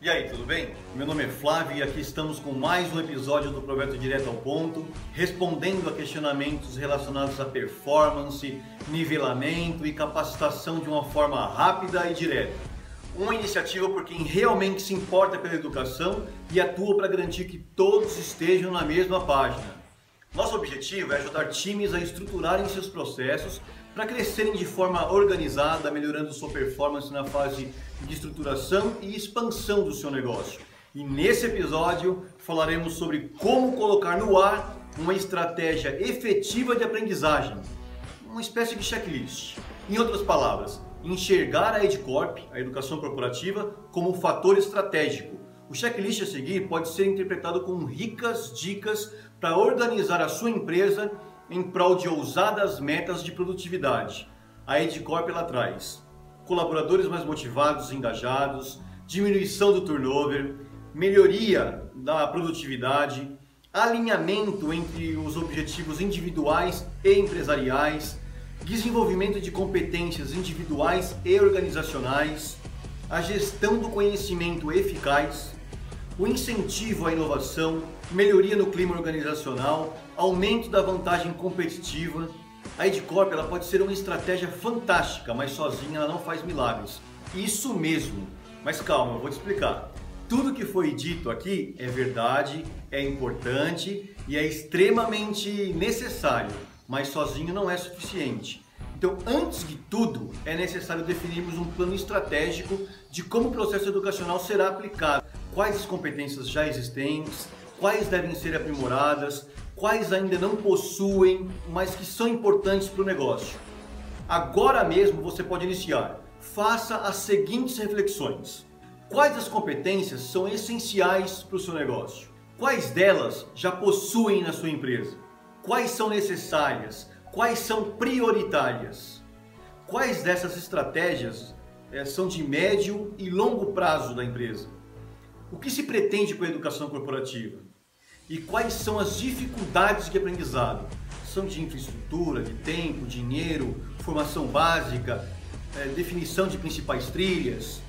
E aí, tudo bem? Meu nome é Flávio e aqui estamos com mais um episódio do Projeto Direto ao Ponto, respondendo a questionamentos relacionados à performance, nivelamento e capacitação de uma forma rápida e direta. Uma iniciativa por quem realmente se importa pela educação e atua para garantir que todos estejam na mesma página. Nosso objetivo é ajudar times a estruturarem seus processos para crescerem de forma organizada, melhorando sua performance na fase de estruturação e expansão do seu negócio. E nesse episódio falaremos sobre como colocar no ar uma estratégia efetiva de aprendizagem, uma espécie de checklist. Em outras palavras, enxergar a EdCorp, a educação corporativa, como um fator estratégico. O checklist a seguir pode ser interpretado com ricas dicas para organizar a sua empresa em prol de ousadas metas de produtividade. A Edcorp ela traz colaboradores mais motivados engajados, diminuição do turnover, melhoria da produtividade, alinhamento entre os objetivos individuais e empresariais, desenvolvimento de competências individuais e organizacionais, a gestão do conhecimento eficaz, o incentivo à inovação, melhoria no clima organizacional, aumento da vantagem competitiva. A Edcorp ela pode ser uma estratégia fantástica, mas sozinha ela não faz milagres. Isso mesmo. Mas calma, eu vou te explicar. Tudo que foi dito aqui é verdade, é importante e é extremamente necessário, mas sozinho não é suficiente. Então, antes de tudo, é necessário definirmos um plano estratégico de como o processo educacional será aplicado, quais as competências já existentes, quais devem ser aprimoradas, quais ainda não possuem, mas que são importantes para o negócio. Agora mesmo você pode iniciar. Faça as seguintes reflexões. Quais as competências são essenciais para o seu negócio? Quais delas já possuem na sua empresa? Quais são necessárias? Quais são prioritárias? Quais dessas estratégias é, são de médio e longo prazo da empresa? O que se pretende com a educação corporativa? E quais são as dificuldades de aprendizado? São de infraestrutura, de tempo, dinheiro, formação básica, é, definição de principais trilhas?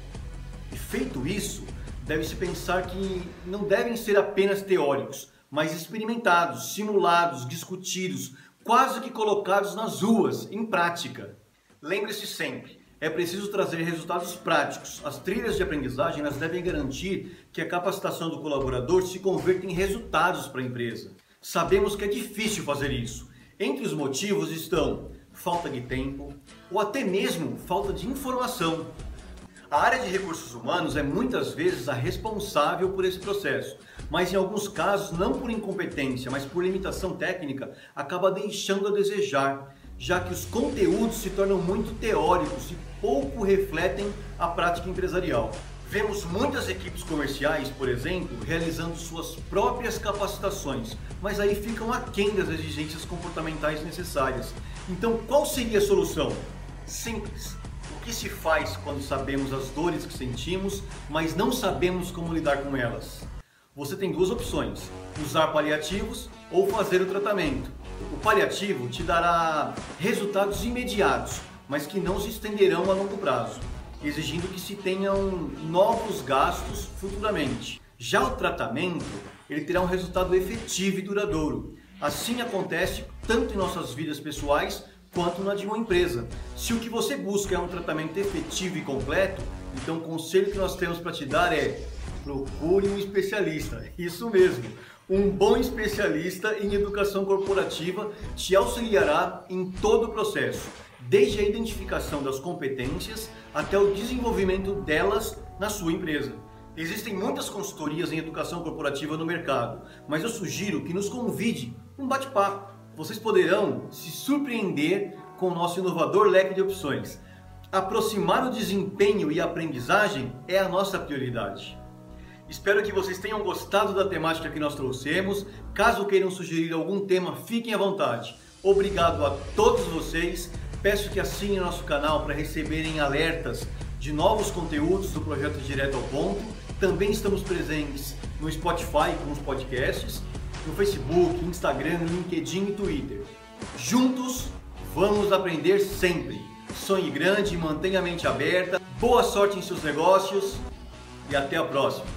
E feito isso, deve-se pensar que não devem ser apenas teóricos, mas experimentados, simulados, discutidos, quase que colocados nas ruas, em prática. Lembre-se sempre, é preciso trazer resultados práticos. As trilhas de aprendizagem elas devem garantir que a capacitação do colaborador se converta em resultados para a empresa. Sabemos que é difícil fazer isso. Entre os motivos estão falta de tempo ou até mesmo falta de informação. A área de recursos humanos é muitas vezes a responsável por esse processo, mas em alguns casos, não por incompetência, mas por limitação técnica, acaba deixando a desejar, já que os conteúdos se tornam muito teóricos e pouco refletem a prática empresarial. Vemos muitas equipes comerciais, por exemplo, realizando suas próprias capacitações, mas aí ficam aquém das exigências comportamentais necessárias. Então, qual seria a solução? Simples que se faz quando sabemos as dores que sentimos, mas não sabemos como lidar com elas? Você tem duas opções: usar paliativos ou fazer o tratamento. O paliativo te dará resultados imediatos, mas que não se estenderão a longo prazo, exigindo que se tenham novos gastos futuramente. Já o tratamento, ele terá um resultado efetivo e duradouro. Assim acontece tanto em nossas vidas pessoais quanto na de uma empresa. Se o que você busca é um tratamento efetivo e completo, então o conselho que nós temos para te dar é procure um especialista. Isso mesmo. Um bom especialista em educação corporativa te auxiliará em todo o processo, desde a identificação das competências até o desenvolvimento delas na sua empresa. Existem muitas consultorias em educação corporativa no mercado, mas eu sugiro que nos convide um bate-papo vocês poderão se surpreender com o nosso inovador leque de opções. Aproximar o desempenho e a aprendizagem é a nossa prioridade. Espero que vocês tenham gostado da temática que nós trouxemos. Caso queiram sugerir algum tema, fiquem à vontade. Obrigado a todos vocês. Peço que assinem nosso canal para receberem alertas de novos conteúdos do projeto Direto ao Ponto. Também estamos presentes no Spotify com os podcasts no Facebook, Instagram, LinkedIn e Twitter. Juntos, vamos aprender sempre. sonhe grande, mantenha a mente aberta, boa sorte em seus negócios e até a próxima.